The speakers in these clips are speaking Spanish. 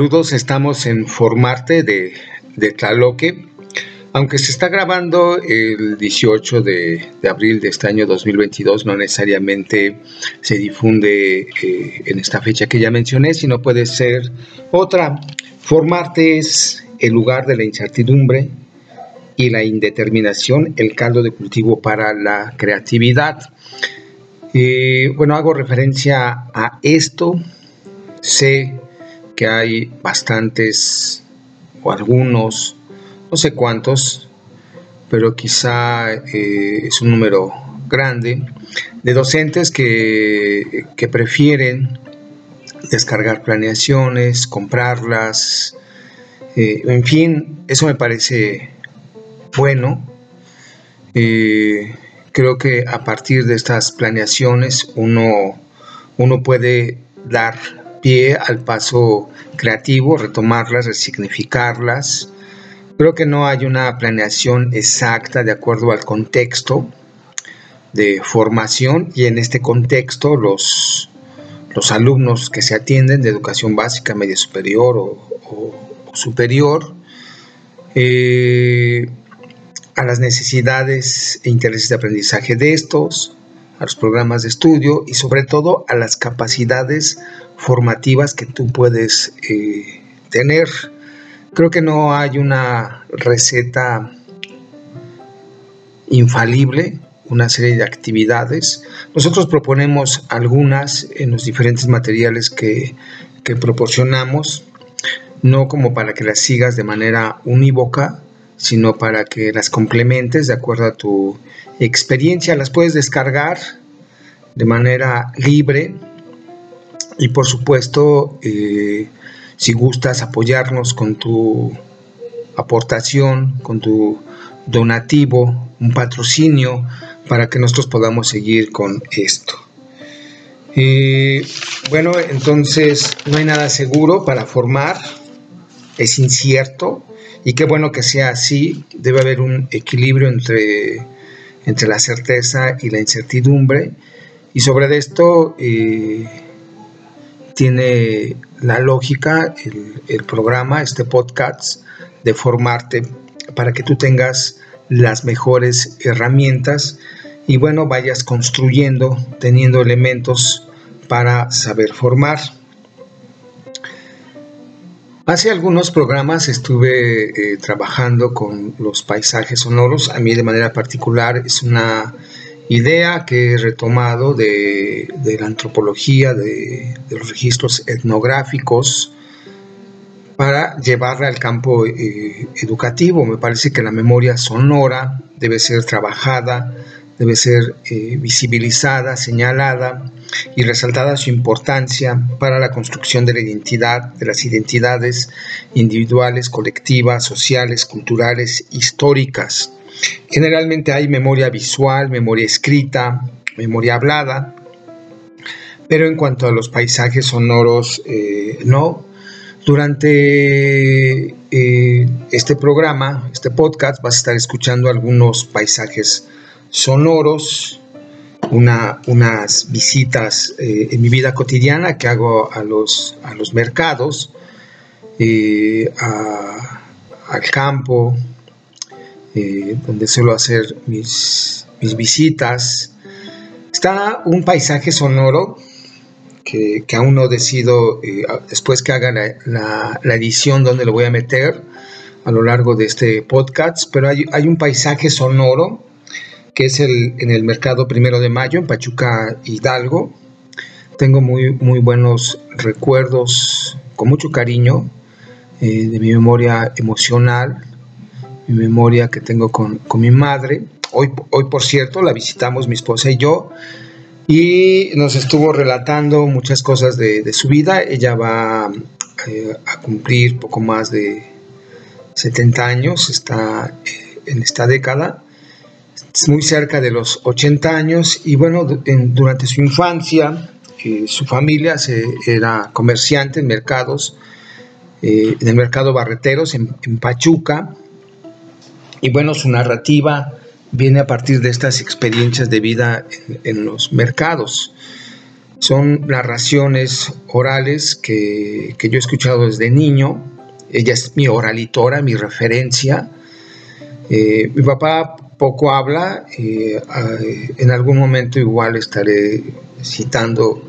Saludos, estamos en Formarte de, de Tlaloque. Aunque se está grabando el 18 de, abril de este año 2022, no necesariamente se difunde eh, en esta fecha que ya mencioné, sino puede ser otra. Formarte es el lugar de la incertidumbre y la indeterminación, el caldo de cultivo para la creatividad. Eh, bueno, hago referencia a esto. Sé que hay bastantes o algunos, no sé cuántos, pero quizá eh, es un número grande, de docentes que, que prefieren descargar planeaciones, comprarlas, eh, en fin, eso me parece bueno. Eh, creo que a partir de estas planeaciones uno, uno puede dar pie al paso creativo, retomarlas, resignificarlas. Creo que no hay una planeación exacta de acuerdo al contexto de formación y en este contexto los, los alumnos que se atienden de educación básica, media superior o, superior, eh, a las necesidades e intereses de aprendizaje de estos, a los programas de estudio y sobre todo a las capacidades formativas que tú puedes eh, tener. Creo que no hay una receta infalible, una serie de actividades. Nosotros proponemos algunas en los diferentes materiales que, que proporcionamos, no como para que las sigas de manera unívoca, sino para que las complementes de acuerdo a tu experiencia. Las puedes descargar de manera libre y por supuesto, eh, si gustas apoyarnos con tu aportación, con tu donativo, un patrocinio, para que nosotros podamos seguir con esto. Eh, bueno, entonces no hay nada seguro para formar, es incierto y qué bueno que sea así, debe haber un equilibrio entre, entre la certeza y la incertidumbre y sobre esto eh, tiene la lógica el, programa, este podcast, de formarte para que tú tengas las mejores herramientas y bueno, vayas construyendo, teniendo elementos para saber formar. Hace algunos programas estuve eh, trabajando con los paisajes sonoros. A mí de manera particular es una idea que he retomado de, la antropología, de, los registros etnográficos, para llevarla al campo eh, educativo. Me parece que la memoria sonora debe ser trabajada, debe ser eh, visibilizada, señalada y resaltada su importancia para la construcción de la identidad, de las identidades individuales, colectivas, sociales, culturales, históricas Generalmente hay memoria visual, memoria escrita, memoria hablada, pero en cuanto a los paisajes sonoros, eh, no. Durante eh, este programa, este podcast, vas a estar escuchando algunos paisajes sonoros, unas visitas eh, en mi vida cotidiana que hago a los, a los mercados, al campo, eh, donde suelo hacer mis, mis, visitas. Está un paisaje sonoro que, que aún no decido, eh, después que haga la, la, edición, donde lo voy a meter a lo largo de este podcast, pero hay, hay un paisaje sonoro que es el, en el mercado primero de mayo, en Pachuca Hidalgo. Tengo muy, muy buenos recuerdos, con mucho cariño, eh, de mi memoria emocional mi memoria que tengo con, mi madre. Hoy, hoy, por cierto, la visitamos mi esposa y yo y nos estuvo relatando muchas cosas de, su vida. Ella va eh, a cumplir poco más de 70 años, está eh, en esta década, muy cerca de los 80 años y bueno, durante su infancia, eh, su familia se, era comerciante en mercados, en el mercado Barreteros en Pachuca, y bueno, su narrativa viene a partir de estas experiencias de vida en, los mercados. son narraciones orales que, yo he escuchado desde niño. Ella es mi oralitora, mi referencia. Eh, mi papá poco habla, eh, en algún momento igual estaré citando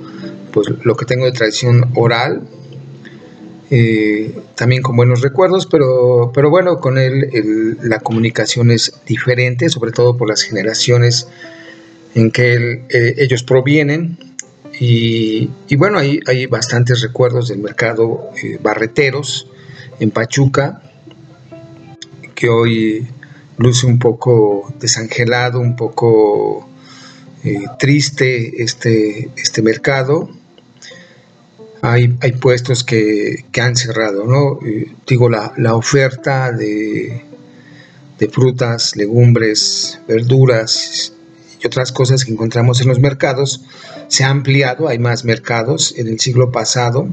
pues, lo que tengo de tradición oral, eh, también con buenos recuerdos, pero, pero bueno, con él la comunicación es diferente, sobre todo por las generaciones en que ellos provienen. Y, bueno, hay, hay, bastantes recuerdos del mercado eh, barreteros en Pachuca, que hoy luce un poco desangelado, un poco eh, triste este, este mercado. Hay, hay puestos que, han cerrado, ¿no? Eh, digo, la, la oferta de, de frutas, legumbres, verduras y otras cosas que encontramos en los mercados se ha ampliado, hay más mercados. En el siglo pasado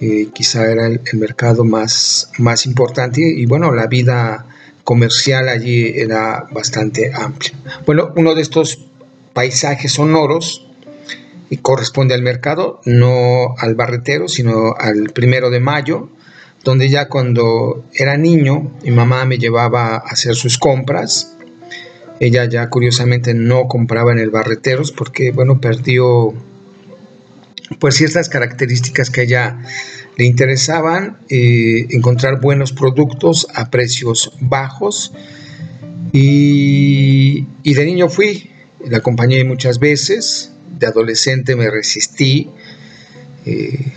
eh, quizá era el, mercado más, más importante y bueno, la vida comercial allí era bastante amplia. Bueno, uno de estos paisajes sonoros y corresponde al mercado, no al barretero, sino al primero de mayo, donde ya cuando era niño mi mamá me llevaba a hacer sus compras ella ya curiosamente no compraba en el Barreteros porque, bueno, perdió pues ciertas características que a ella le interesaban, eh, encontrar buenos productos a precios bajos. Y, de niño fui, la acompañé muchas veces, de adolescente me resistí, eh,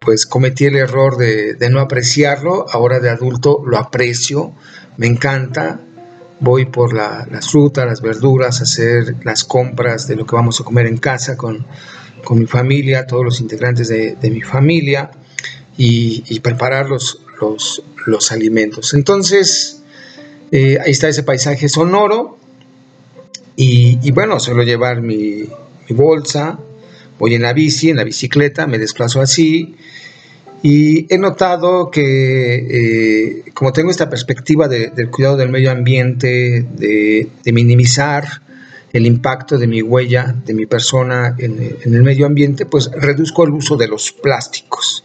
pues cometí el error de, no apreciarlo, ahora de adulto lo aprecio, me encanta, voy por las frutas, las verduras, hacer las compras de lo que vamos a comer en casa con, mi familia, todos los integrantes de, mi familia y, preparar los, los, alimentos. Entonces, eh, ahí está ese paisaje sonoro y, bueno, suelo llevar mi, mi bolsa, voy en la bici, en la bicicleta, me desplazo así y he notado que, eh, como tengo esta perspectiva del cuidado del medio ambiente, de, minimizar el impacto de mi huella, de mi persona en, el medio ambiente, pues reduzco el uso de los plásticos.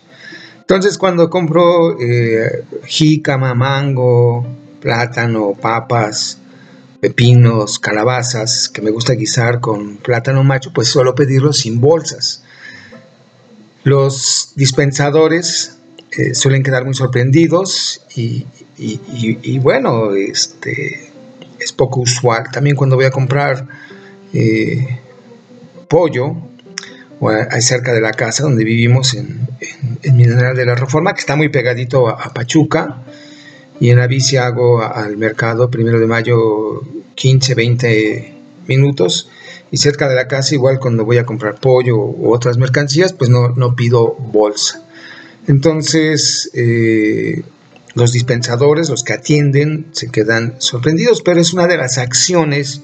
Entonces, cuando compro eh, jícama, mango, plátano, papas, pepinos, calabazas, que me gusta guisar con plátano macho, pues suelo pedirlos sin bolsas los dispensadores eh, suelen quedar muy sorprendidos y, bueno, este, es poco usual. También cuando voy a comprar eh, pollo o cerca de la casa donde vivimos en, en, Mineral de la Reforma, que está muy pegadito a, Pachuca, y en la hago al mercado primero de mayo 15, 20 minutos y cerca de la casa igual cuando voy a comprar pollo u otras mercancías pues no, no pido bolsa. Entonces eh, los dispensadores, los que atienden se quedan sorprendidos, pero es una de las acciones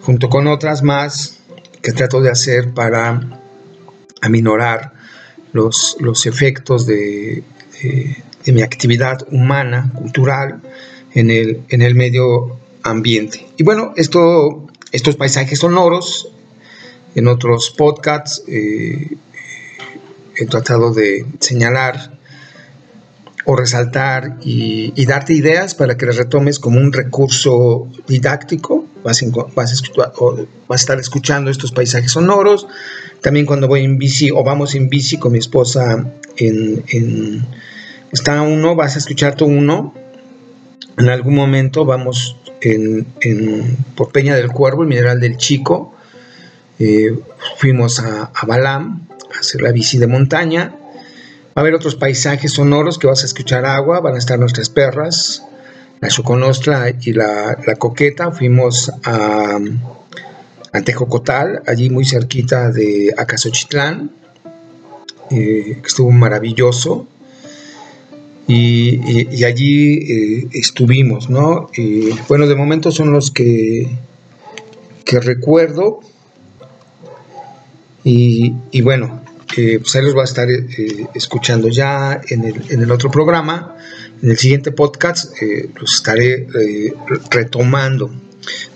junto con otras más que trato de hacer para aminorar los, los efectos de, mi actividad humana, cultural, en el, en el medio ambiente. Y bueno, esto estos paisajes sonoros. En otros podcasts eh, he tratado de señalar o resaltar y, darte ideas para que las retomes como un recurso didáctico. Vas, a, estar escuchando estos paisajes sonoros. También cuando voy en bici o vamos en bici con mi esposa en, está uno, vas a escuchar tu uno. En algún momento vamos en, por Peña del Cuervo, el mineral del Chico. Eh, fuimos a, Balam a hacer la bici de montaña. Va a haber otros paisajes sonoros que vas a escuchar agua, van a estar nuestras perras, la Choconostra y la, Coqueta. Fuimos a, a Tejocotal, allí muy cerquita de Acasochitlán, eh, que estuvo maravilloso y, allí eh, estuvimos, ¿no? bueno, de momento son los que, que recuerdo y, bueno, pues ahí los va a estar eh, escuchando ya en el, en el, otro programa, en el siguiente podcast eh, los estaré retomando.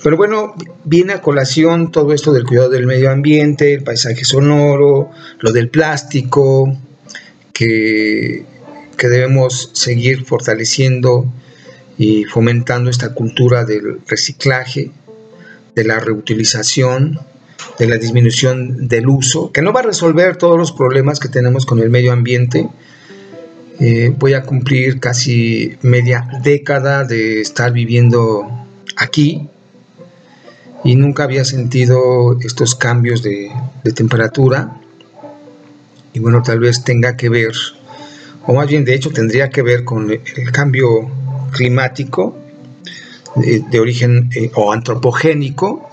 Pero bueno, viene a colación todo esto del cuidado del medio ambiente, el paisaje sonoro, lo del plástico, que, que debemos seguir fortaleciendo y fomentando esta cultura del reciclaje, de la reutilización, de la disminución del uso, que no va a resolver todos los problemas que tenemos con el medio ambiente. Eh, voy a cumplir casi media década de estar viviendo aquí y nunca había sentido estos cambios de, temperatura. Y bueno, tal vez tenga que ver, o más bien de hecho tendría que ver con el cambio climático de, origen eh, o antropogénico.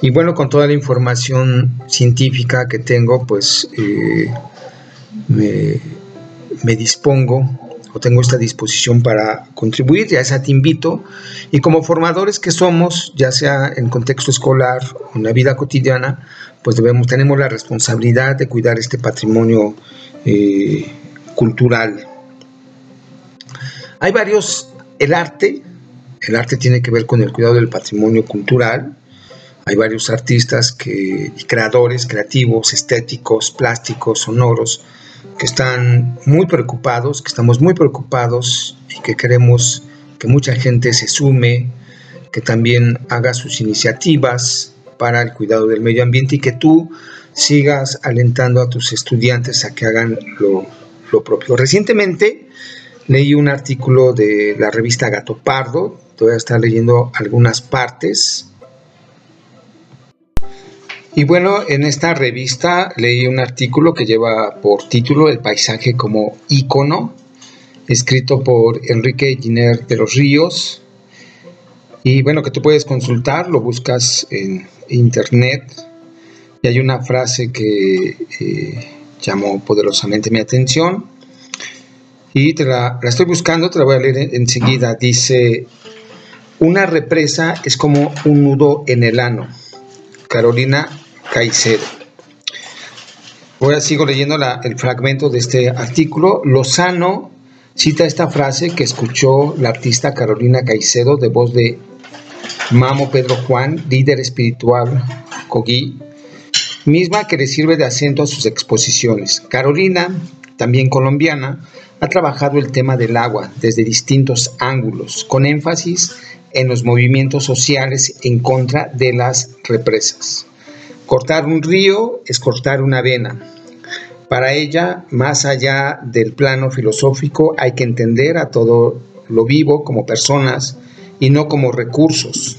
Y bueno, con toda la información científica que tengo, pues eh, me, dispongo o tengo esta disposición para contribuir, ya sea te invito, y como formadores que somos, ya sea en contexto escolar o en la vida cotidiana, pues debemos, tenemos la responsabilidad de cuidar este patrimonio eh, cultural. Hay varios, el arte, el arte tiene que ver con el cuidado del patrimonio cultural, hay varios artistas que, y creadores creativos, estéticos, plásticos, sonoros, que están muy preocupados, que estamos muy preocupados y que queremos que mucha gente se sume, que también haga sus iniciativas para el cuidado del medio ambiente y que tú sigas alentando a tus estudiantes a que hagan lo, propio. Recientemente leí un artículo de la revista Gato Pardo, voy a estar leyendo algunas partes y bueno, en esta revista leí un artículo que lleva por título El paisaje como ícono, escrito por Enrique Giner de los Ríos. Y bueno, que tú puedes consultar, lo buscas en internet. Y hay una frase que eh, llamó poderosamente mi atención. Y te la, la estoy buscando, te la voy a leer enseguida. Dice, una represa es como un nudo en el ano. Carolina Caicedo. Ahora sigo leyendo el fragmento de este artículo. Lozano cita esta frase que escuchó la artista Carolina Caicedo de voz de Mamo Pedro Juan, líder espiritual Cogui, misma que le sirve de acento a sus exposiciones. Carolina, también colombiana, ha trabajado el tema del agua desde distintos ángulos, con énfasis en los movimientos sociales en contra de las represas. Cortar un río es cortar una vena. Para ella, más allá del plano filosófico, hay que entender a todo lo vivo como personas y no como recursos.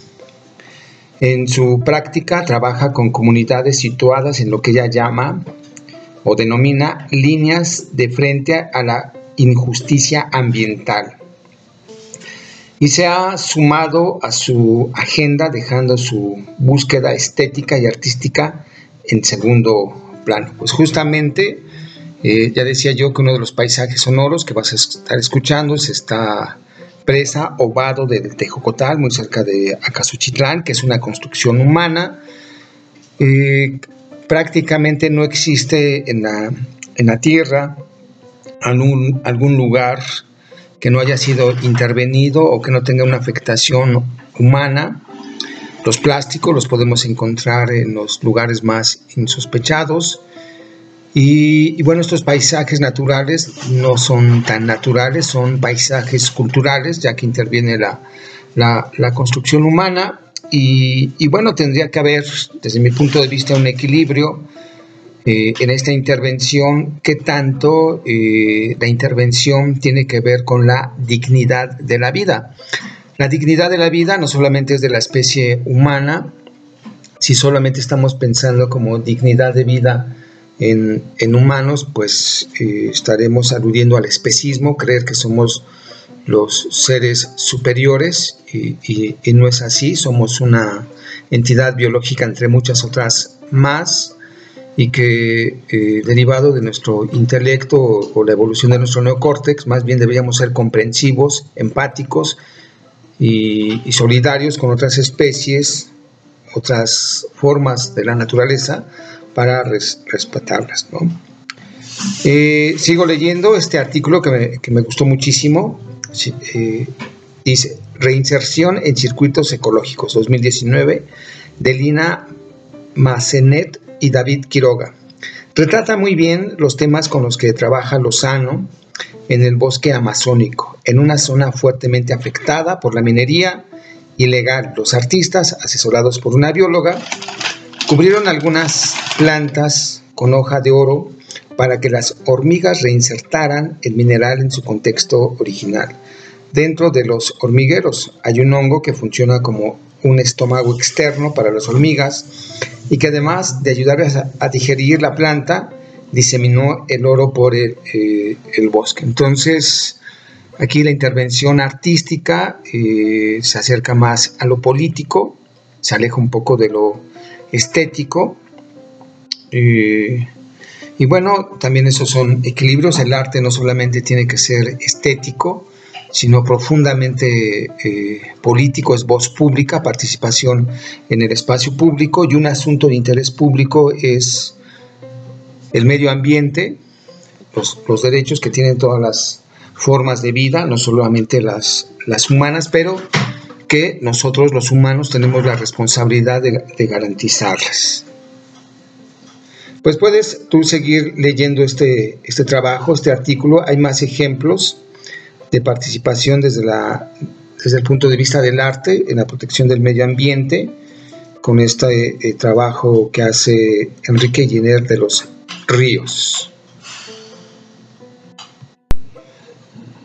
En su práctica trabaja con comunidades situadas en lo que ella llama o denomina líneas de frente a la injusticia ambiental y se ha sumado a su agenda dejando su búsqueda estética y artística en segundo plano. Pues justamente, eh, ya decía yo que uno de los paisajes sonoros que vas a estar escuchando es esta presa o de Tejocotal, muy cerca de Acasuchitlán, que es una construcción humana. Eh, prácticamente no existe en la, en la tierra algún, algún lugar que no haya sido intervenido o que no tenga una afectación humana. Los plásticos los podemos encontrar en los lugares más insospechados. Y, bueno, estos paisajes naturales no son tan naturales, son paisajes culturales, ya que interviene la, la, construcción humana. Y, bueno, tendría que haber, desde mi punto de vista, un equilibrio eh, en esta intervención, qué tanto eh, la intervención tiene que ver con la dignidad de la vida. La dignidad de la vida no solamente es de la especie humana, si solamente estamos pensando como dignidad de vida en, humanos, pues eh, estaremos aludiendo al especismo, creer que somos los seres superiores y no es así, somos una entidad biológica entre muchas otras más y que eh, derivado de nuestro intelecto o, la evolución de nuestro neocórtex, más bien deberíamos ser comprensivos, empáticos y, solidarios con otras especies, otras formas de la naturaleza para respetarlas. Eh, sigo leyendo este artículo que me, gustó muchísimo. Eh, dice, Reinserción en Circuitos Ecológicos 2019 de Lina Macenet y David Quiroga. Retrata muy bien los temas con los que trabaja Lozano en el bosque amazónico, en una zona fuertemente afectada por la minería ilegal. Los artistas, asesorados por una bióloga, cubrieron algunas plantas con hoja de oro para que las hormigas reinsertaran el mineral en su contexto original. Dentro de los hormigueros hay un hongo que funciona como un estómago externo para las hormigas y que además de ayudarles a, digerir la planta, diseminó el oro por el, eh, bosque. Entonces, aquí la intervención artística eh, se acerca más a lo político, se aleja un poco de lo estético. Eh, y bueno, también esos son equilibrios. El arte no solamente tiene que ser estético, sino profundamente eh, político, es voz pública, participación en el espacio público y un asunto de interés público es el medio ambiente, los, derechos que tienen todas las formas de vida, no solamente las humanas, pero que nosotros los humanos tenemos la responsabilidad de, de garantizarlas. Pues puedes tú seguir leyendo este, este trabajo, este artículo, hay más ejemplos de participación desde, la, desde el punto de vista del arte en la protección del medio ambiente, con este eh, trabajo que hace Enrique Giner de los Ríos.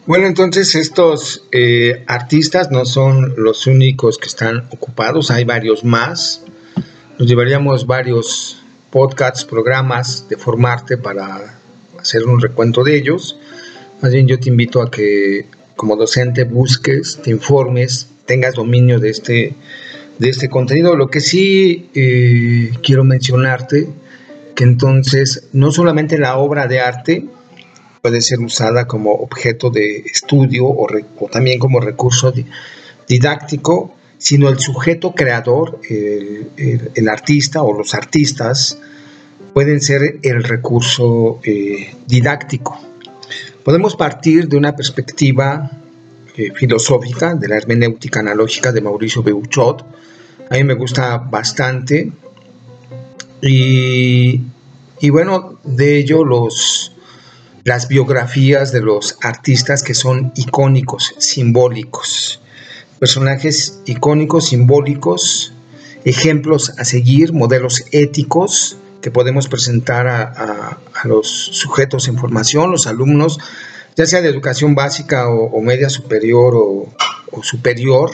Bueno, entonces estos eh, artistas no son los únicos que están ocupados, hay varios más. Nos llevaríamos varios podcasts, programas de formarte para hacer un recuento de ellos. Más bien yo te invito a que como docente busques, te informes, tengas dominio de este, de este contenido. Lo que sí eh, quiero mencionarte, que entonces no solamente la obra de arte puede ser usada como objeto de estudio o, también como recurso didáctico, sino el sujeto creador, el, artista o los artistas, pueden ser el recurso eh, didáctico. Podemos partir de una perspectiva eh, filosófica de la hermenéutica analógica de Mauricio Beuchot. A mí me gusta bastante. Y, bueno, de ello los, las biografías de los artistas que son icónicos, simbólicos. Personajes icónicos, simbólicos, ejemplos a seguir, modelos éticos que podemos presentar a, los sujetos en formación, los alumnos, ya sea de educación básica o, media superior o, superior,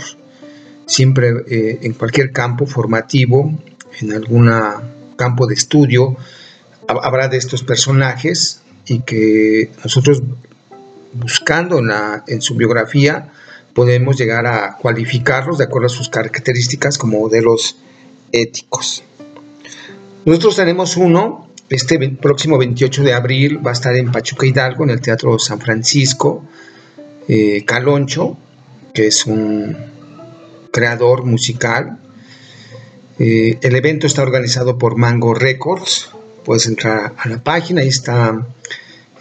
siempre eh, en cualquier campo formativo, en algún campo de estudio, habrá de estos personajes y que nosotros buscando en, su biografía podemos llegar a cualificarlos de acuerdo a sus características como modelos éticos. Nosotros tenemos uno, este próximo 28 de abril va a estar en Pachuca Hidalgo, en el Teatro San Francisco, eh, Caloncho, que es un creador musical. Eh, el evento está organizado por Mango Records. Puedes entrar a la página, ahí está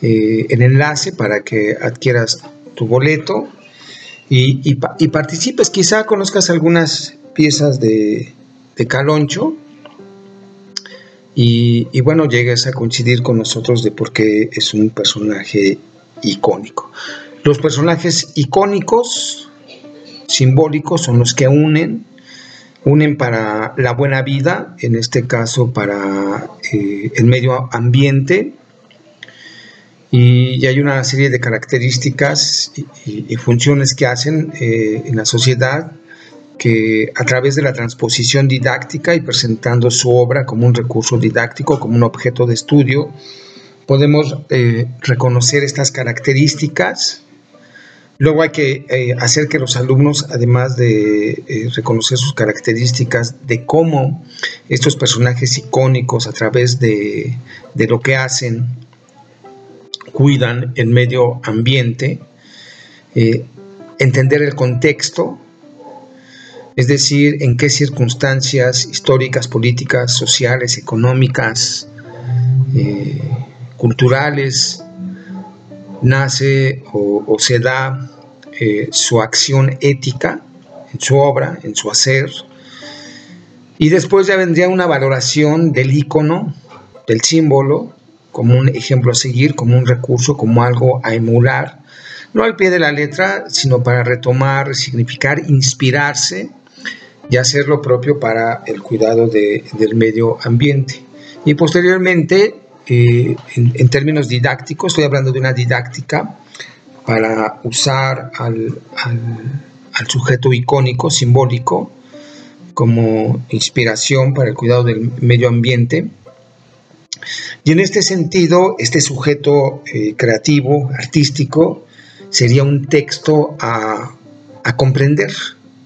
eh, el enlace para que adquieras tu boleto y, participes. Quizá conozcas algunas piezas de, de Caloncho y, bueno, llegues a coincidir con nosotros de por qué es un personaje icónico. Los personajes icónicos, simbólicos, son los que unen, unen para la buena vida, en este caso para eh, el medio ambiente, y, hay una serie de características y, funciones que hacen eh, en la sociedad que a través de la transposición didáctica y presentando su obra como un recurso didáctico, como un objeto de estudio, podemos eh, reconocer estas características. Luego hay que eh, hacer que los alumnos, además de eh, reconocer sus características, de cómo estos personajes icónicos a través de, lo que hacen, cuidan el medio ambiente, entender el contexto es decir, en qué circunstancias históricas, políticas, sociales, económicas, eh, culturales, nace o, se da eh, su acción ética en su obra, en su hacer. Y después ya vendría una valoración del icono, del símbolo, como un ejemplo a seguir, como un recurso, como algo a emular, no al pie de la letra, sino para retomar, significar, inspirarse y hacer lo propio para el cuidado del medio ambiente. Y posteriormente, en, términos didácticos, estoy hablando de una didáctica para usar al, sujeto icónico, simbólico, como inspiración para el cuidado del medio ambiente y en este sentido, este sujeto eh, creativo, artístico, sería un texto a, comprender,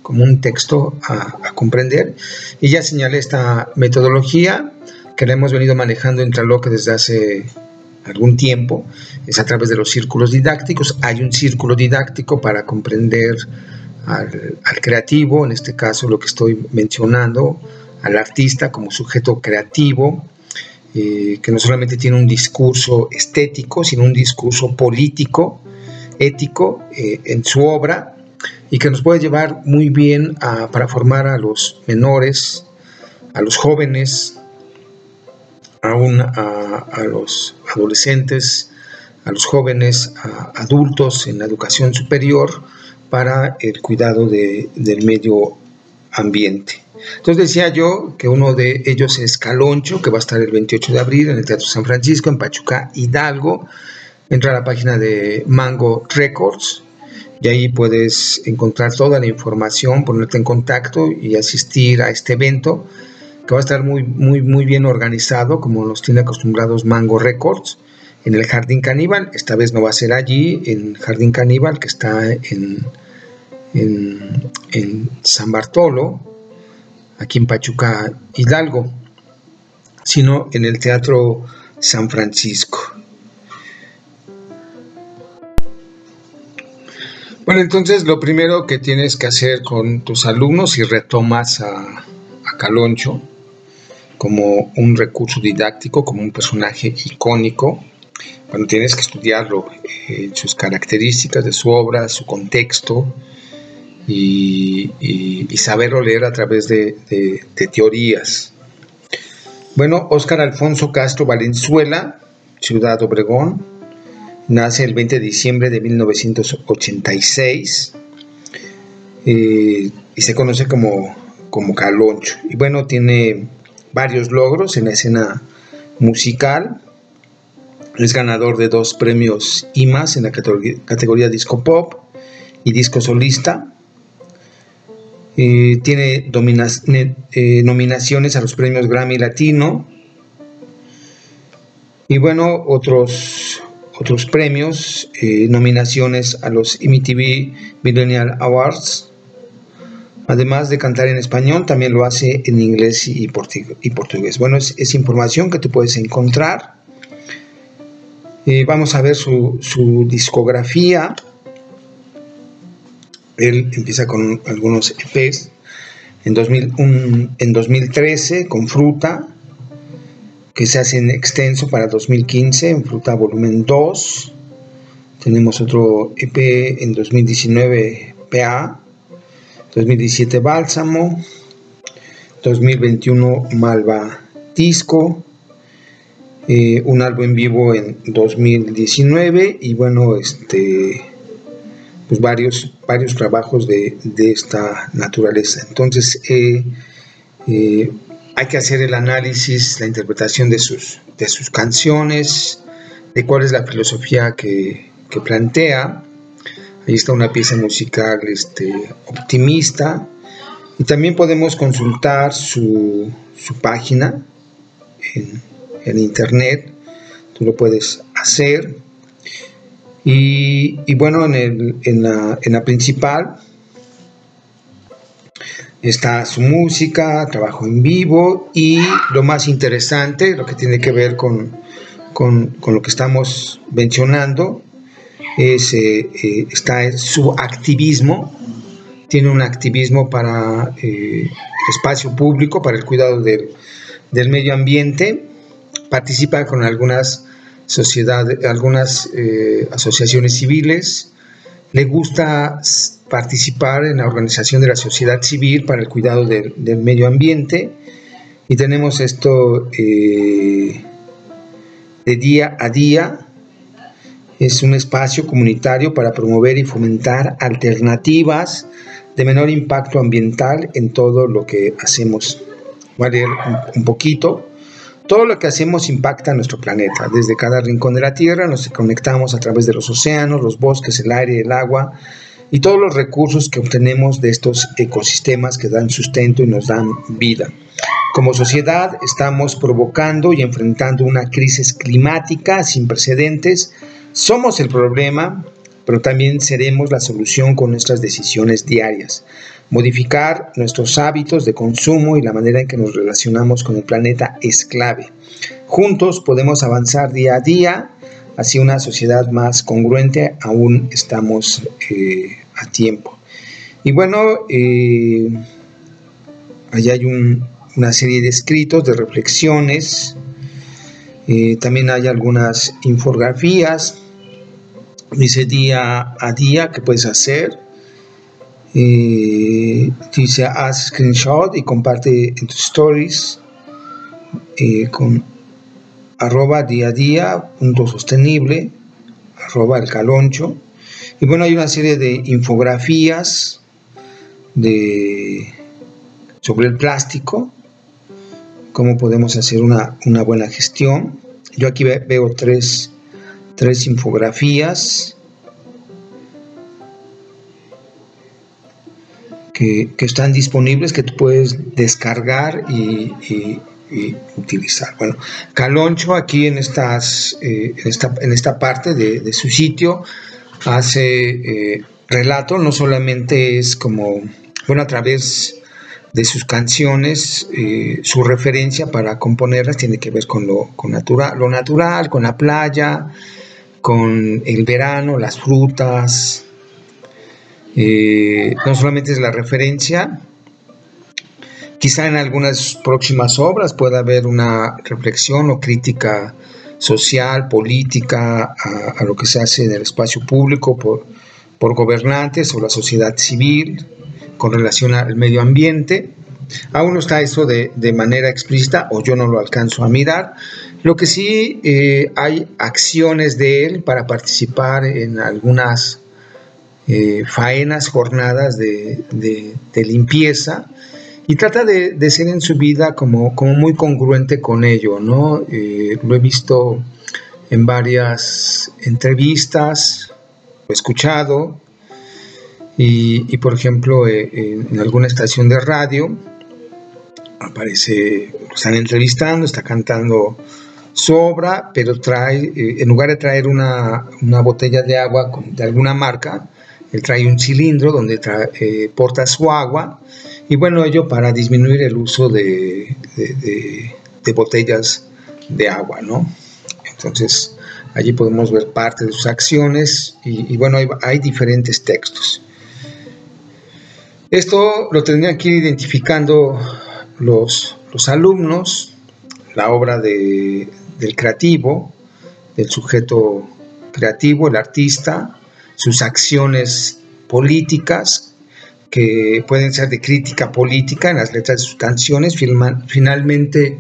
como un texto a, comprender. Y ya señalé esta metodología que la hemos venido manejando en Tlaloque desde hace algún tiempo, es a través de los círculos didácticos. Hay un círculo didáctico para comprender al, al, creativo, en este caso lo que estoy mencionando, al artista como sujeto creativo, eh, que no solamente tiene un discurso estético, sino un discurso político, ético eh, en su obra y que nos puede llevar muy bien para formar a los menores, a los jóvenes, aún a, los adolescentes, a los jóvenes, a adultos en la educación superior para el cuidado del medio ambiente. Entonces decía yo que uno de ellos es Caloncho, que va a estar el 28 de abril en el Teatro San Francisco, en Pachuca, Hidalgo. Entra a la página de Mango Records y ahí puedes encontrar toda la información, ponerte en contacto y asistir a este evento que va a estar muy, muy, muy bien organizado, como nos tiene acostumbrados Mango Records, en el Jardín Caníbal. Esta vez no va a ser allí, en Jardín Caníbal, que está en, en, en San Bartolo, aquí en Pachuca Hidalgo, sino en el Teatro San Francisco. Bueno, entonces lo primero que tienes que hacer con tus alumnos si retomas a, Caloncho como un recurso didáctico, como un personaje icónico, bueno, tienes que estudiarlo, eh, sus características de su obra, su contexto, y, saberlo leer a través de, teorías. Bueno, Óscar Alfonso Castro Valenzuela, Ciudad Obregón, nace el 20 de diciembre de 1986 eh, y se conoce como, como Caloncho. Y bueno, tiene varios logros en la escena musical. Es ganador de dos premios IMAS en la categoría, disco pop y disco solista. Eh, tiene eh, nominaciones a los premios Grammy Latino. Y bueno, otros, otros premios, eh, nominaciones a los MTV Millennial Awards. Además de cantar en español, también lo hace en inglés y, portugués. Bueno, es, información que tú puedes encontrar. vamos a ver su, su discografía. Él empieza con algunos EPs. En, en 2013 con Fruta, que se hace en extenso para 2015, en Fruta Volumen 2. Tenemos otro EP en 2019, PA. 2017, Bálsamo. 2021, Malva Disco. Eh, un álbum en vivo en 2019 y bueno, este pues varios, varios trabajos de, esta naturaleza. Entonces, eh, eh, hay que hacer el análisis, la interpretación de sus, de sus canciones, de cuál es la filosofía que, plantea. Ahí está una pieza musical este, optimista. Y también podemos consultar su, página en, en internet. Tú lo puedes hacer y, bueno, en, la, principal está su música, trabajo en vivo y lo más interesante, lo que tiene que ver con, lo que estamos mencionando, es, eh, eh, está su activismo, tiene un activismo para eh, el espacio público, para el cuidado del, del medio ambiente, participa con algunas sociedad, algunas asociaciones civiles, le gusta participar en la organización de la sociedad civil para el cuidado del, medio ambiente y tenemos esto de día a día. Es un espacio comunitario para promover y fomentar alternativas de menor impacto ambiental en todo lo que hacemos. Voy a leer un poquito. Todo lo que hacemos impacta a nuestro planeta. Desde cada rincón de la Tierra nos conectamos a través de los océanos, los bosques, el aire, el agua y todos los recursos que obtenemos de estos ecosistemas que dan sustento y nos dan vida. Como sociedad estamos provocando y enfrentando una crisis climática sin precedentes. Somos el problema, pero también seremos la solución con nuestras decisiones diarias modificar nuestros hábitos de consumo y la manera en que nos relacionamos con el planeta es clave. Juntos podemos avanzar día a día hacia una sociedad más congruente, aún estamos eh, a tiempo. Y bueno, eh, allá hay una serie de escritos, de reflexiones, eh, también hay algunas infografías, dice día a día que puedes hacer, eh, dice haz screenshot y comparte en tus stories eh, con arroba día a día punto sostenible arroba el caloncho. Y bueno hay una serie de infografías de sobre el plástico cómo podemos hacer una, una buena gestión. Yo aquí veo tres, tres infografías que, están disponibles que tú puedes descargar y, utilizar. Bueno, Caloncho aquí en, estas, eh, en, esta, en esta parte de, su sitio hace eh, relato, no solamente es como, bueno, a través de sus canciones, eh, su referencia para componerlas tiene que ver con lo, con lo natural, con la playa, con el verano, las frutas, eh, no solamente es la referencia, quizá en algunas próximas obras pueda haber una reflexión o crítica social, política, a, lo que se hace en el espacio público por, por gobernantes o la sociedad civil con relación al medio ambiente. Aún no está eso de, manera explícita o yo no lo alcanzo a mirar. Lo que sí eh, hay acciones de él para participar en algunas eh, faenas, jornadas de, limpieza y trata de, ser en su vida como, como muy congruente con ello, ¿no? Eh, lo he visto en varias entrevistas, lo he escuchado y, por ejemplo en alguna estación de radio aparece, lo están entrevistando, está cantando su obra, pero trae, en lugar de traer una, una botella de agua de alguna marca, él trae un cilindro donde eh, porta su agua y bueno, ello para disminuir el uso de, botellas de agua, ¿no? Entonces, allí podemos ver parte de sus acciones y, bueno, hay, diferentes textos. Esto lo tendrían que ir identificando los, los alumnos, la obra del creativo, del sujeto creativo, el artista, sus acciones políticas, que pueden ser de crítica política en las letras de sus canciones. finalmente,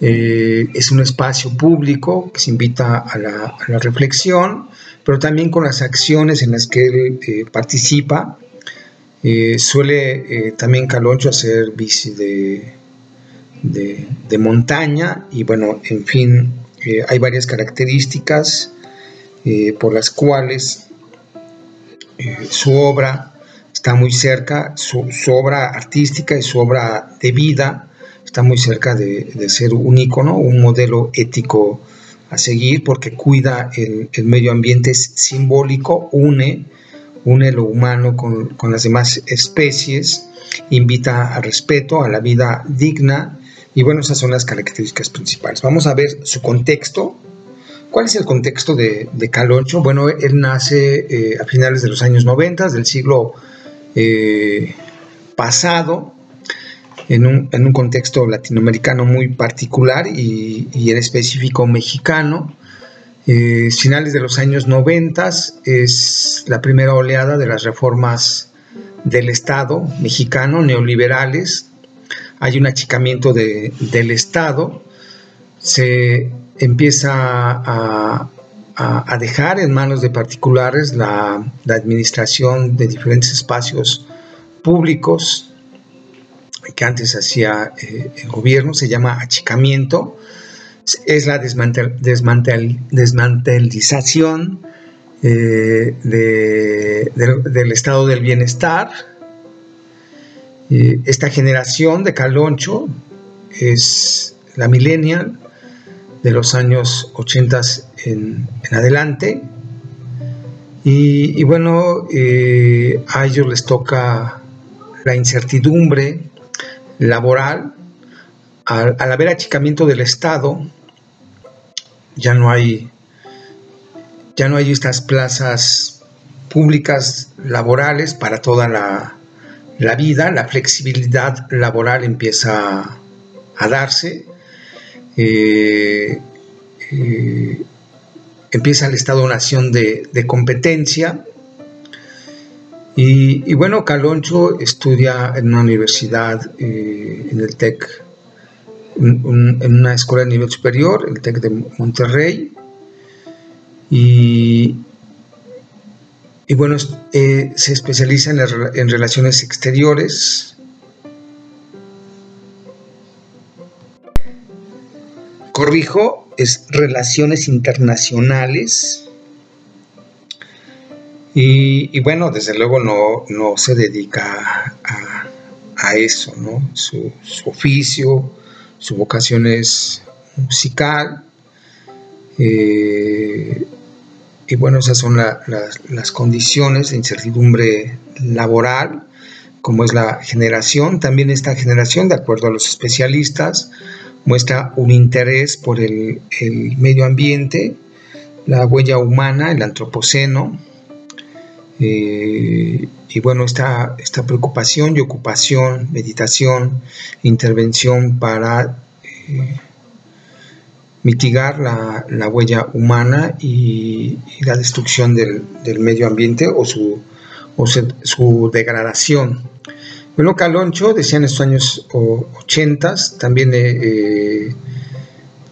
eh, es un espacio público que se invita a la, reflexión, pero también con las acciones en las que él eh, participa. Eh, suele también Caloncho hacer bici de, de, montaña y bueno, en fin, hay varias características por las cuales eh, su obra está muy cerca, su, obra artística y su obra de vida está muy cerca de, ser un icono, un modelo ético a seguir porque cuida el, medio ambiente, es simbólico, une, une lo humano con, con las demás especies, invita al respeto, a la vida digna y bueno, esas son las características principales. Vamos a ver su contexto, ¿Cuál es el contexto de, Caloncho? Bueno, él nace eh, a finales de los años 90 del siglo eh, pasado, en un, contexto latinoamericano muy particular y, en específico mexicano. Eh, finales de los años 90 es la primera oleada de las reformas del Estado mexicano, neoliberales. Hay un achicamiento del Estado. Se empieza a, dejar en manos de particulares la, administración de diferentes espacios públicos que antes hacía eh, el gobierno, se llama achicamiento es la desmantel, desmantelización eh, del estado del bienestar. Esta generación de Caloncho es la millennial de los años 80 en, adelante. Y, bueno, eh, a ellos les toca la incertidumbre laboral al, haber achicamiento del Estado, ya no hay ya no hay estas plazas públicas laborales para toda la, vida, la flexibilidad laboral empieza a darse, eh, eh, empieza el Estado-Nación de, competencia, y, bueno, Caloncho estudia en una universidad, eh, en el TEC en una escuela de nivel superior, el TEC de Monterrey. Y, y bueno, eh, se especializa en, en relaciones exteriores. Corrijo, es relaciones internacionales. Y, bueno, desde luego no, no se dedica a, eso, ¿no? Su, su, oficio, su vocación es musical. Eh, y bueno, esas son las condiciones de incertidumbre laboral, como es la generación. También esta generación, de acuerdo a los especialistas, muestra un interés por el, medio ambiente, la huella humana, el antropoceno, eh, y bueno, esta, esta preocupación y ocupación, meditación, intervención para eh, mitigar la, huella humana y, la destrucción del, medio ambiente o su, su degradación. Bueno, Caloncho, decía en estos años 80, también eh,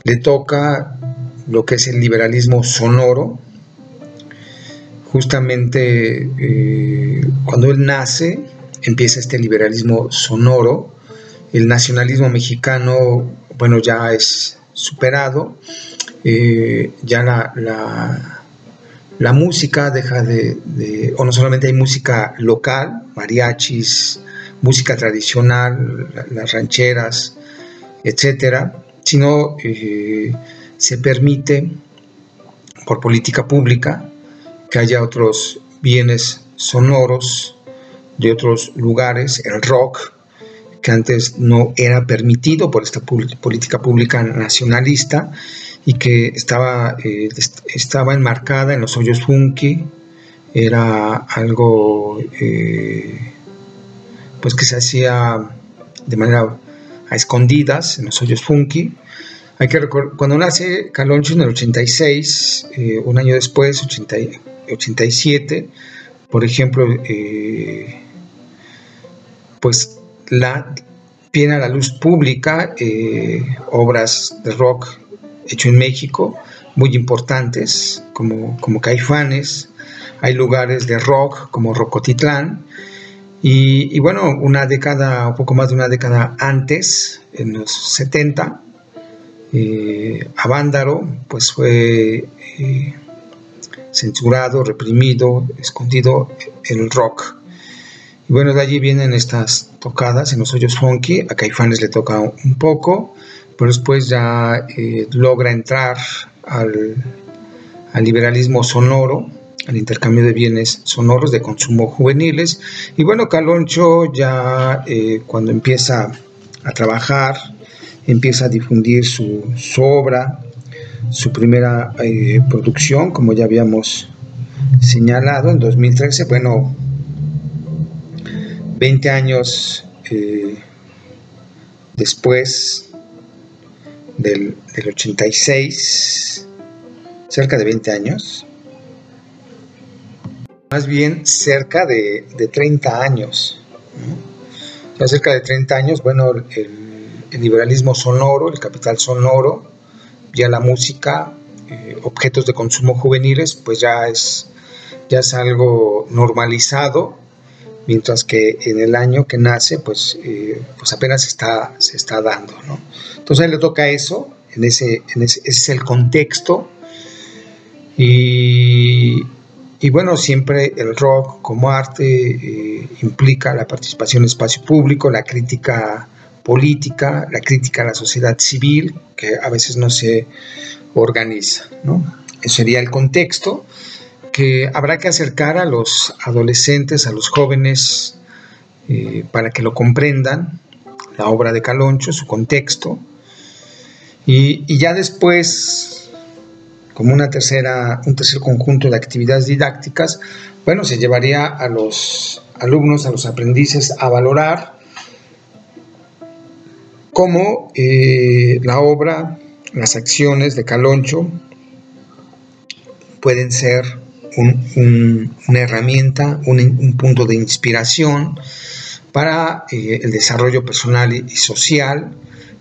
le toca lo que es el liberalismo sonoro, justamente eh, cuando él nace, empieza este liberalismo sonoro, el nacionalismo mexicano, bueno, ya es superado, eh, ya la, la, música deja de, o no solamente hay música local, mariachis, música tradicional, las rancheras, etcétera, sino eh, se permite por política pública que haya otros bienes sonoros de otros lugares, el rock, que antes no era permitido por esta política pública nacionalista y que estaba, eh, estaba enmarcada en los hoyos funky, era algo eh, pues que se hacía de manera a escondidas en los hoyos funky. Hay que recordar, cuando nace Caloncho en el 86, eh, un año después, 80, 87, por ejemplo, pues la, viene a la luz pública eh, obras de rock hecho en México muy importantes como, como Caifanes, hay lugares de rock como Rocotitlán y, bueno, una década, un poco más de una década antes, en los 70, eh, Avándaro pues fue censurado, reprimido, escondido el rock. Y bueno, de allí vienen estas tocadas en los hoyos funky. A Caifanes le toca un poco, pero después ya eh, logra entrar al, liberalismo sonoro, al intercambio de bienes sonoros de consumo juveniles. Y bueno, Caloncho ya eh, cuando empieza a trabajar, empieza a difundir su, su obra, su primera eh, producción, como ya habíamos señalado, en 2013, bueno, 20 años eh, después del, 86, cerca de 20 años. Más bien cerca de, 30 años. Ya cerca de 30 años, bueno, el, liberalismo sonoro, el capital sonoro, ya la música, eh, objetos de consumo juveniles, pues ya es, ya es algo normalizado mientras que en el año que nace, pues, eh, pues apenas está, se está dando, ¿no? Entonces a él le toca eso, en ese, ese, es el contexto, y, bueno, siempre el rock como arte eh, implica la participación en espacio público, la crítica política, la crítica a la sociedad civil, que a veces no se organiza, ¿no? Ese sería el contexto que habrá que acercar a los adolescentes, a los jóvenes, eh, para que lo comprendan, la obra de Caloncho, su contexto, y, ya después, como una tercera, un tercer conjunto de actividades didácticas, bueno, se llevaría a los alumnos, a los aprendices a valorar cómo eh, la obra, las acciones de Caloncho pueden ser una herramienta, un, punto de inspiración para eh, el desarrollo personal y, social,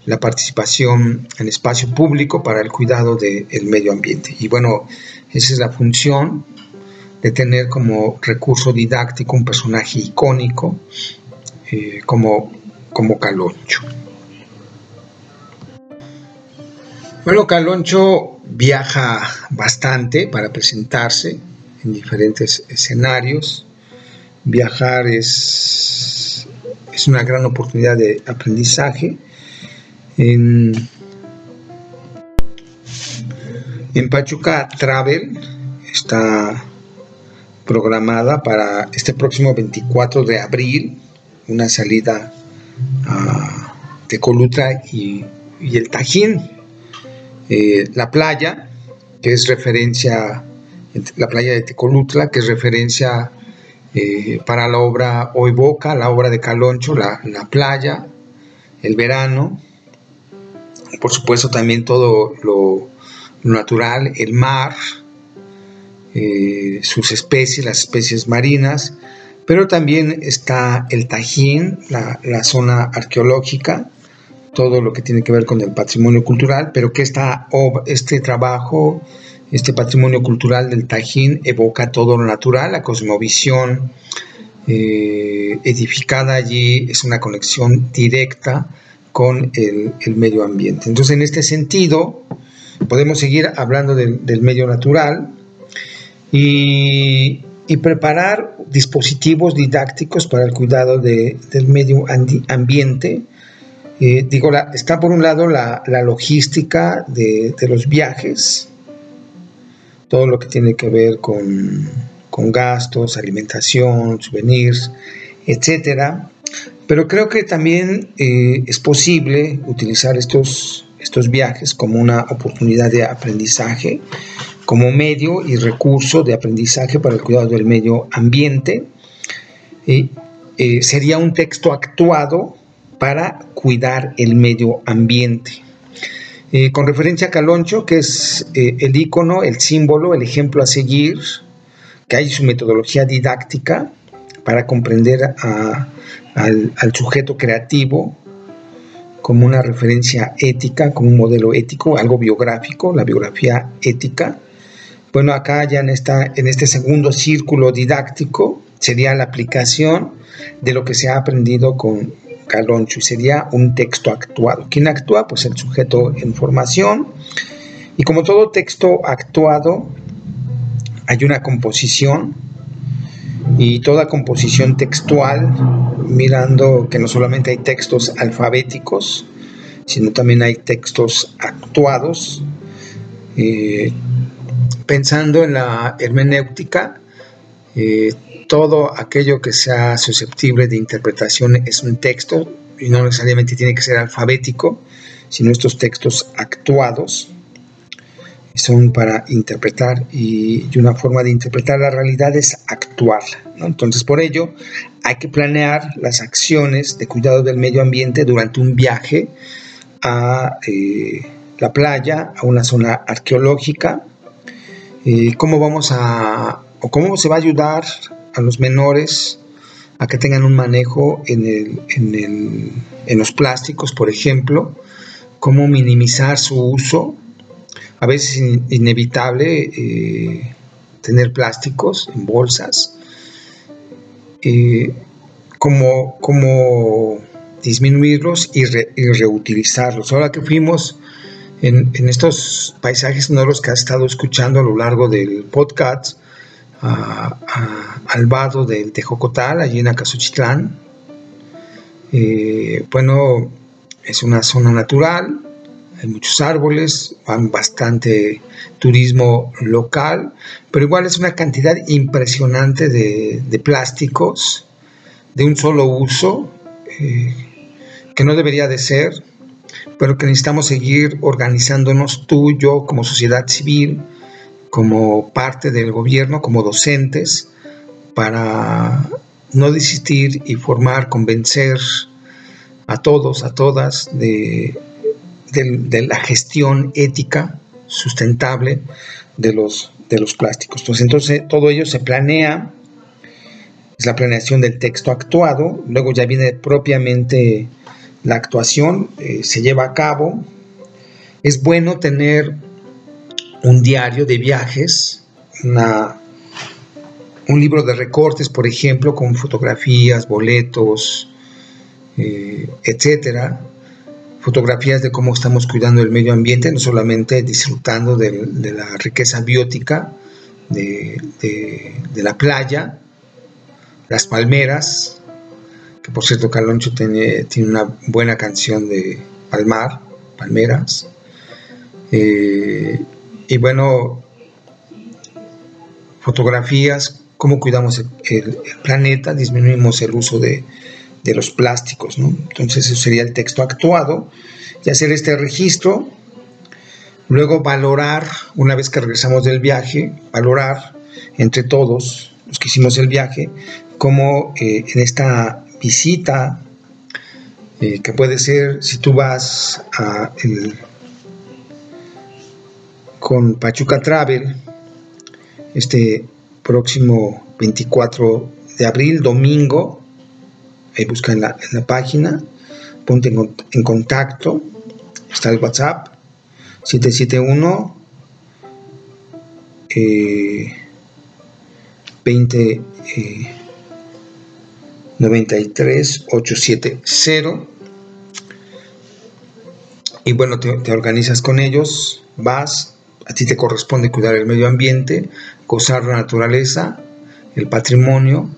la participación en espacio público para el cuidado del medio ambiente. Y bueno, esa es la función de tener como recurso didáctico un personaje icónico eh, como, como Caloncho. Bueno, Caloncho viaja bastante para presentarse, en diferentes escenarios. Viajar es, es una gran oportunidad de aprendizaje. En, en Pachuca Travel está programada para este próximo 24 de abril una salida a Tecolutra y, y el Tajín. Eh, la playa, que es referencia la playa de Tecolutla, que es referencia eh, para la obra Hoy Boca, la obra de Caloncho, la, playa, el verano, por supuesto también todo lo, natural, el mar, eh, sus especies, las especies marinas, pero también está el Tajín, la, la, zona arqueológica, todo lo que tiene que ver con el patrimonio cultural, pero que esta, este trabajo este patrimonio cultural del Tajín evoca todo lo natural, la cosmovisión eh, edificada allí es una conexión directa con el, medio ambiente. Entonces, en este sentido, podemos seguir hablando del, medio natural y, preparar dispositivos didácticos para el cuidado del medio ambiente. Eh, digo, está por un lado la, logística de, de los viajes, todo lo que tiene que ver con, gastos, alimentación, souvenirs, etcétera. Pero creo que también eh, es posible utilizar estos, estos viajes como una oportunidad de aprendizaje, como medio y recurso de aprendizaje para el cuidado del medio ambiente. Eh, sería un texto actuado para cuidar el medio ambiente. Eh, con referencia a Caloncho, que es eh, el icono, el símbolo, el ejemplo a seguir, que hay su metodología didáctica para comprender al, sujeto creativo como una referencia ética, como un modelo ético, algo biográfico, la biografía ética. Bueno, acá ya en, esta, en este segundo círculo didáctico sería la aplicación de lo que se ha aprendido con, Caloncho y sería un texto actuado. ¿Quién actúa? Pues el sujeto en formación. Y como todo texto actuado, hay una composición y toda composición textual, mirando que no solamente hay textos alfabéticos, sino también hay textos actuados. Eh, pensando en la hermenéutica, eh, todo aquello que sea susceptible de interpretación es un texto y no necesariamente tiene que ser alfabético, sino estos textos actuados son para interpretar y, una forma de interpretar la realidad es actuarla. Entonces, por ello, hay que planear las acciones de cuidado del medio ambiente durante un viaje a eh, la playa, a una zona arqueológica, eh, cómo vamos a, o cómo se va a ayudar a los menores a que tengan un manejo en, el, en, el, en los plásticos, por ejemplo, cómo minimizar su uso. A veces es inevitable eh, tener plásticos en bolsas. Eh, cómo, cómo, disminuirlos y, reutilizarlos. Ahora que fuimos en, estos paisajes sonoros que has estado escuchando a lo largo del podcast, al vado del Tejocotal, allí en Acasuchitlán, eh, bueno, es una zona natural, hay muchos árboles, van bastante turismo local, pero igual es una cantidad impresionante de, plásticos de un solo uso, eh, que no debería de ser, pero que necesitamos seguir organizándonos tú, yo, como sociedad civil, como parte del gobierno, como docentes, para no desistir y formar, convencer a todos, a todas de, la gestión ética sustentable de los, de los plásticos. Pues entonces todo ello se planea, es la planeación del texto actuado, luego ya viene propiamente la actuación, eh, se lleva a cabo. Es bueno tener un diario de viajes, un libro de recortes, por ejemplo, con fotografías, boletos, eh, etcétera, fotografías de cómo estamos cuidando el medio ambiente, no solamente disfrutando de, la riqueza biótica de, la playa, las palmeras, que por cierto Caloncho tiene, una buena canción de Palmar, Palmeras, eh, y bueno, fotografías, cómo cuidamos el, planeta, disminuimos el uso de, los plásticos, ¿no? Entonces eso sería el texto actuado y hacer este registro, luego valorar, una vez que regresamos del viaje, valorar entre todos los que hicimos el viaje, cómo eh, en esta visita, eh, que puede ser si tú vas a el con Pachuca Travel este próximo 24 de abril, domingo. Ahí busca en la, página, ponte en, contacto. Está el WhatsApp 771 20 93 870 y bueno te, te organizas con ellos vas a ti te corresponde cuidar el medio ambiente, gozar la naturaleza, el patrimonio.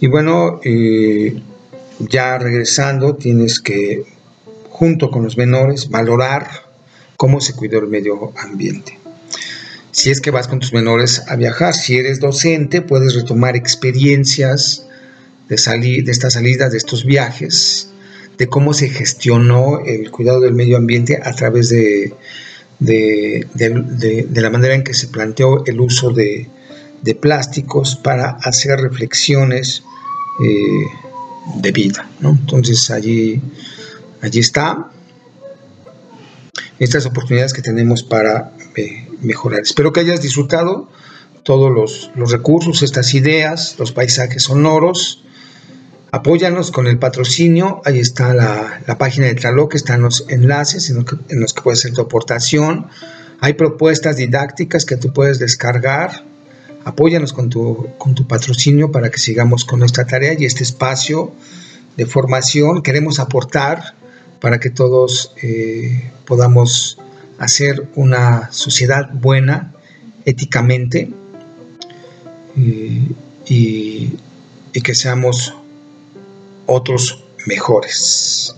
Y bueno, eh, ya regresando, tienes que, junto con los menores, valorar cómo se cuidó el medio ambiente. Si es que vas con tus menores a viajar, si eres docente, puedes retomar experiencias de, de estas salidas, de estos viajes, de cómo se gestionó el cuidado del medio ambiente a través de de, la manera en que se planteó el uso de, plásticos para hacer reflexiones eh, de vida. Entonces allí, allí está estas oportunidades que tenemos para eh, mejorar. Espero que hayas disfrutado todos los, los recursos, estas ideas, los paisajes sonoros Apóyanos con el patrocinio, ahí está la, página de Tlaloc, están los enlaces en los, que, en los que puedes hacer tu aportación. Hay propuestas didácticas que tú puedes descargar. Apóyanos con tu, con tu patrocinio para que sigamos con nuestra tarea y este espacio de formación. Queremos aportar para que todos eh, podamos hacer una sociedad buena éticamente eh, y, y que seamos otros mejores.